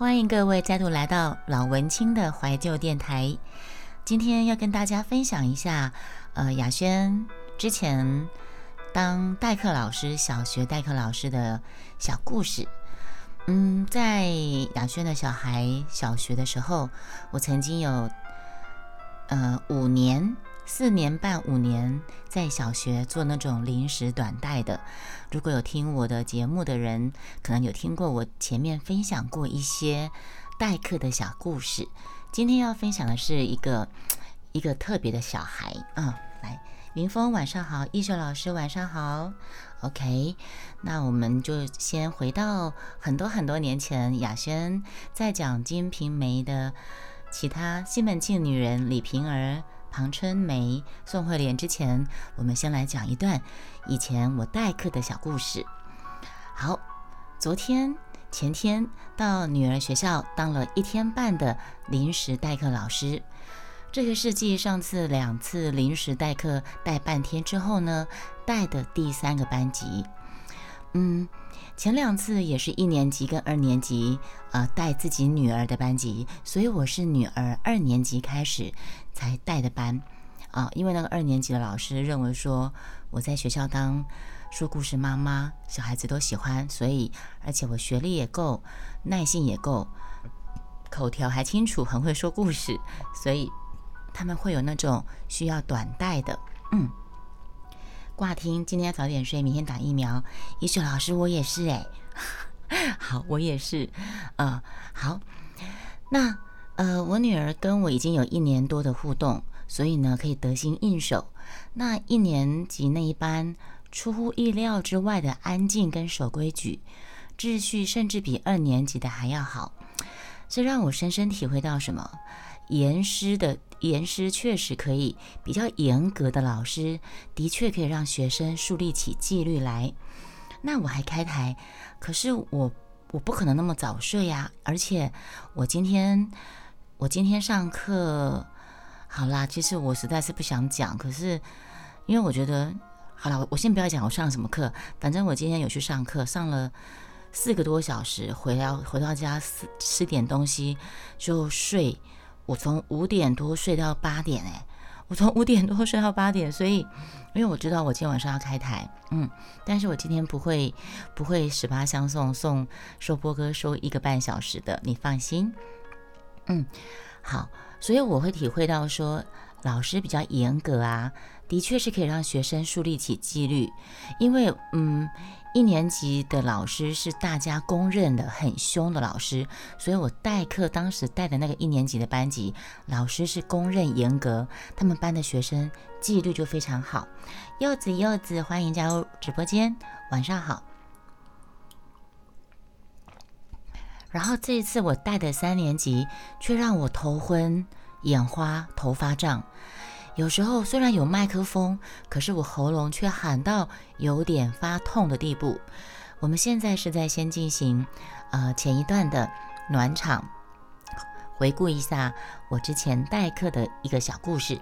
欢迎各位再度来到老文青的怀旧电台。今天要跟大家分享一下，呃，雅轩之前当代课老师，小学代课老师的小故事。嗯，在雅轩的小孩小学的时候，我曾经有呃五年。四年半五年在小学做那种临时短带的，如果有听我的节目的人，可能有听过我前面分享过一些代课的小故事。今天要分享的是一个一个特别的小孩啊，来，云峰晚上好，艺术老师晚上好，OK，那我们就先回到很多很多年前，雅轩在讲《金瓶梅》的其他西门庆女人李瓶儿。庞春梅、宋慧莲之前，我们先来讲一段以前我代课的小故事。好，昨天、前天到女儿学校当了一天半的临时代课老师。这个世纪上次两次临时代课带半天之后呢，带的第三个班级。嗯。前两次也是一年级跟二年级，呃，带自己女儿的班级，所以我是女儿二年级开始才带的班，啊，因为那个二年级的老师认为说我在学校当说故事妈妈，小孩子都喜欢，所以而且我学历也够，耐性也够，口条还清楚，很会说故事，所以他们会有那种需要短带的，嗯。挂听，今天要早点睡，明天打疫苗。医学老师，我也是哎，好，我也是，呃，好，那呃，我女儿跟我已经有一年多的互动，所以呢，可以得心应手。那一年级那一班，出乎意料之外的安静跟守规矩，秩序甚至比二年级的还要好，这让我深深体会到什么？严师的严师确实可以，比较严格的老师的确可以让学生树立起纪律来。那我还开台，可是我我不可能那么早睡呀。而且我今天我今天上课，好啦，其实我实在是不想讲，可是因为我觉得，好了，我先不要讲我上什么课，反正我今天有去上课，上了四个多小时，回到回到家吃吃点东西就睡。我从五点多睡到八点，哎，我从五点多睡到八点，所以因为我知道我今天晚上要开台，嗯，但是我今天不会不会十八相送送收播歌收一个半小时的，你放心，嗯，好，所以我会体会到说老师比较严格啊，的确是可以让学生树立起纪律，因为嗯。一年级的老师是大家公认的很凶的老师，所以我代课当时带的那个一年级的班级，老师是公认严格，他们班的学生纪律就非常好。柚子柚子，欢迎加入直播间，晚上好。然后这一次我带的三年级却让我头昏眼花、头发胀。有时候虽然有麦克风，可是我喉咙却喊到有点发痛的地步。我们现在是在先进行，呃，前一段的暖场，回顾一下我之前代课的一个小故事。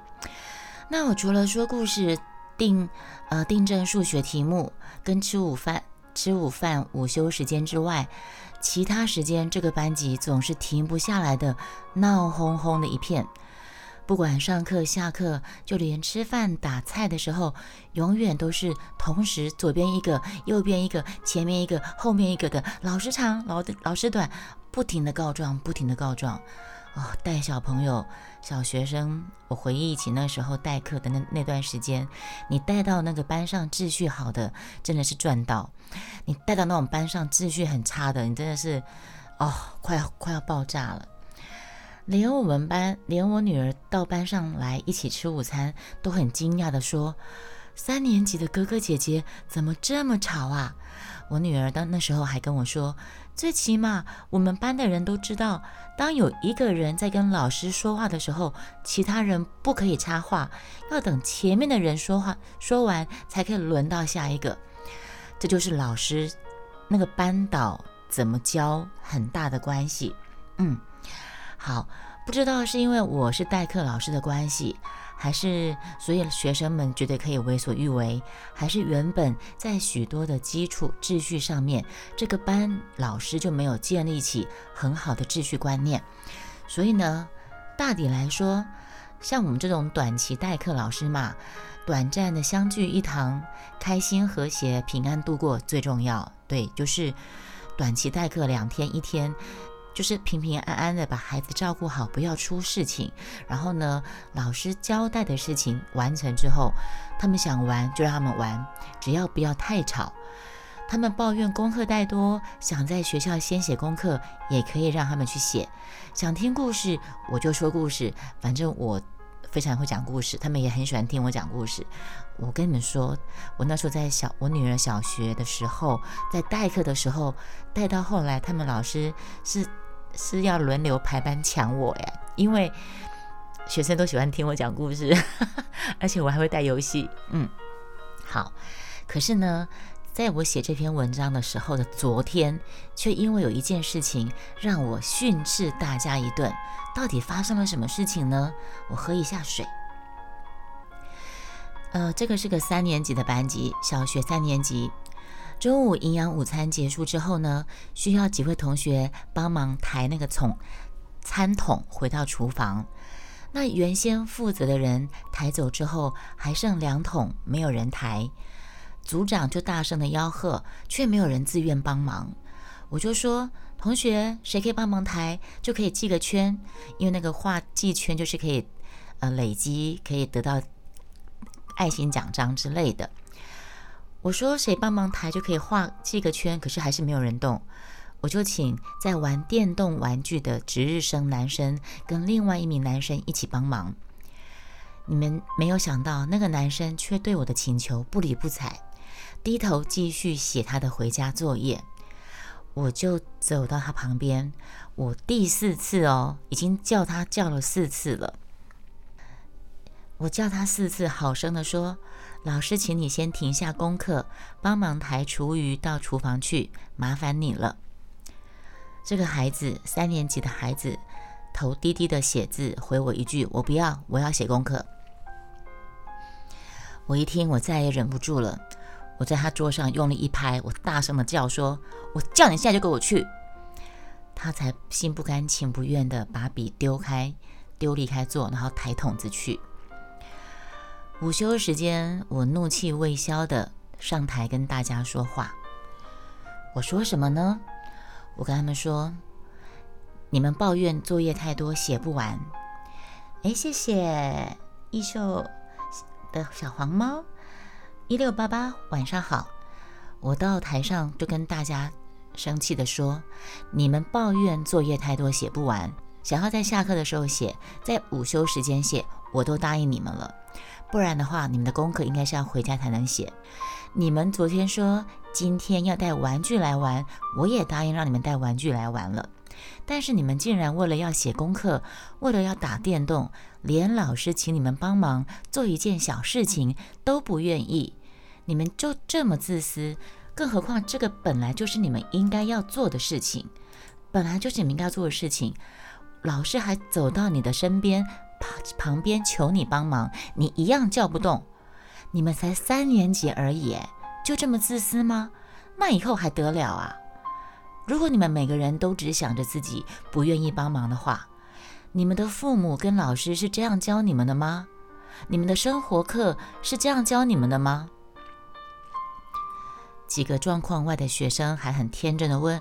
那我除了说故事、定呃订正数学题目跟吃午饭、吃午饭午休时间之外，其他时间这个班级总是停不下来的闹哄哄的一片。不管上课下课，就连吃饭打菜的时候，永远都是同时左边一个，右边一个，前面一个，后面一个的，老师长，老老师短，不停的告状，不停的告状。哦，带小朋友、小学生，我回忆起那时候代课的那那段时间，你带到那个班上秩序好的，真的是赚到；你带到那种班上秩序很差的，你真的是，哦，快要快要爆炸了。连我们班，连我女儿到班上来一起吃午餐，都很惊讶的说：“三年级的哥哥姐姐怎么这么吵啊？”我女儿当那时候还跟我说：“最起码我们班的人都知道，当有一个人在跟老师说话的时候，其他人不可以插话，要等前面的人说话说完才可以轮到下一个。这就是老师那个班导怎么教很大的关系。”嗯。好，不知道是因为我是代课老师的关系，还是所以学生们觉得可以为所欲为？还是原本在许多的基础秩序上面，这个班老师就没有建立起很好的秩序观念？所以呢，大抵来说，像我们这种短期代课老师嘛，短暂的相聚一堂，开心和谐、平安度过最重要。对，就是短期代课两天一天。就是平平安安的把孩子照顾好，不要出事情。然后呢，老师交代的事情完成之后，他们想玩就让他们玩，只要不要太吵。他们抱怨功课太多，想在学校先写功课，也可以让他们去写。想听故事，我就说故事。反正我非常会讲故事，他们也很喜欢听我讲故事。我跟你们说，我那时候在小我女儿小学的时候，在代课的时候，带到后来，他们老师是。是要轮流排班抢我呀，因为学生都喜欢听我讲故事，而且我还会带游戏。嗯，好。可是呢，在我写这篇文章的时候的昨天，却因为有一件事情让我训斥大家一顿。到底发生了什么事情呢？我喝一下水。呃，这个是个三年级的班级，小学三年级。中午营养午餐结束之后呢，需要几位同学帮忙抬那个桶餐桶回到厨房。那原先负责的人抬走之后，还剩两桶没有人抬，组长就大声的吆喝，却没有人自愿帮忙。我就说，同学谁可以帮忙抬，就可以记个圈，因为那个画记圈就是可以呃累积，可以得到爱心奖章之类的。我说谁帮忙抬就可以画记个圈，可是还是没有人动。我就请在玩电动玩具的值日生男生跟另外一名男生一起帮忙。你们没有想到，那个男生却对我的请求不理不睬，低头继续写他的回家作业。我就走到他旁边，我第四次哦，已经叫他叫了四次了。我叫他四次，好声的说。老师，请你先停下功课，帮忙抬厨余到厨房去，麻烦你了。这个孩子，三年级的孩子，头低低的写字，回我一句：“我不要，我要写功课。”我一听，我再也忍不住了，我在他桌上用力一拍，我大声的叫说：“我叫你现在就给我去！”他才心不甘情不愿的把笔丢开，丢离开座，然后抬桶子去。午休时间，我怒气未消的上台跟大家说话。我说什么呢？我跟他们说：“你们抱怨作业太多，写不完。”哎，谢谢艺秀的小黄猫一六八八，晚上好。我到台上就跟大家生气的说：“你们抱怨作业太多，写不完，想要在下课的时候写，在午休时间写，我都答应你们了。”不然的话，你们的功课应该是要回家才能写。你们昨天说今天要带玩具来玩，我也答应让你们带玩具来玩了。但是你们竟然为了要写功课，为了要打电动，连老师请你们帮忙做一件小事情都不愿意。你们就这么自私？更何况这个本来就是你们应该要做的事情，本来就是你们应该做的事情，老师还走到你的身边。旁旁边求你帮忙，你一样叫不动。你们才三年级而已，就这么自私吗？那以后还得了啊？如果你们每个人都只想着自己，不愿意帮忙的话，你们的父母跟老师是这样教你们的吗？你们的生活课是这样教你们的吗？几个状况外的学生还很天真的问。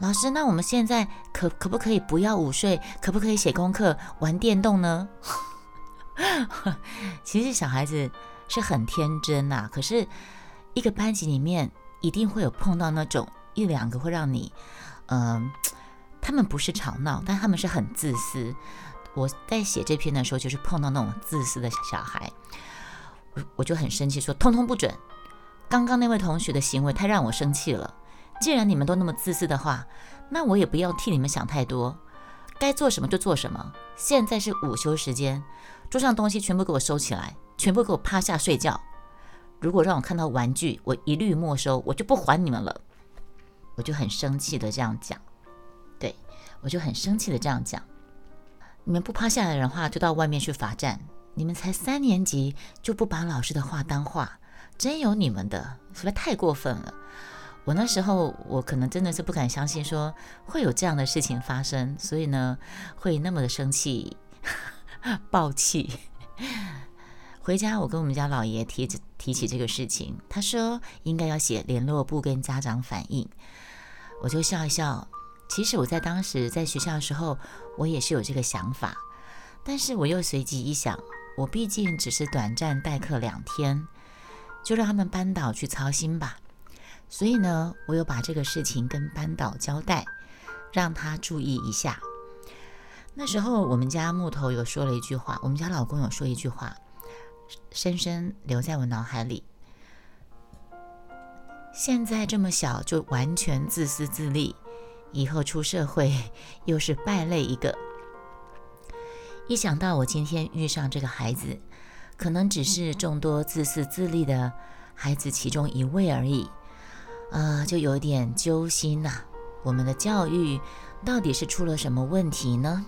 老师，那我们现在可可不可以不要午睡？可不可以写功课、玩电动呢？其实小孩子是很天真呐。可是一个班级里面一定会有碰到那种一两个会让你，嗯，他们不是吵闹，但他们是很自私。我在写这篇的时候，就是碰到那种自私的小孩，我我就很生气，说通通不准。刚刚那位同学的行为太让我生气了。既然你们都那么自私的话，那我也不要替你们想太多，该做什么就做什么。现在是午休时间，桌上东西全部给我收起来，全部给我趴下睡觉。如果让我看到玩具，我一律没收，我就不还你们了。我就很生气的这样讲，对我就很生气的这样讲。你们不趴下来的话，就到外面去罚站。你们才三年级就不把老师的话当话，真有你们的，实在太过分了。我那时候我可能真的是不敢相信说会有这样的事情发生，所以呢会那么的生气、暴气。回家我跟我们家老爷提着提起这个事情，他说应该要写联络簿跟家长反映，我就笑一笑。其实我在当时在学校的时候，我也是有这个想法，但是我又随即一想，我毕竟只是短暂代课两天，就让他们班导去操心吧。所以呢，我有把这个事情跟班导交代，让他注意一下。那时候我们家木头有说了一句话，我们家老公有说一句话，深深留在我脑海里。现在这么小就完全自私自利。以后出社会又是败类一个。一想到我今天遇上这个孩子，可能只是众多自私自利的孩子其中一位而已，啊，就有点揪心呐。我们的教育到底是出了什么问题呢？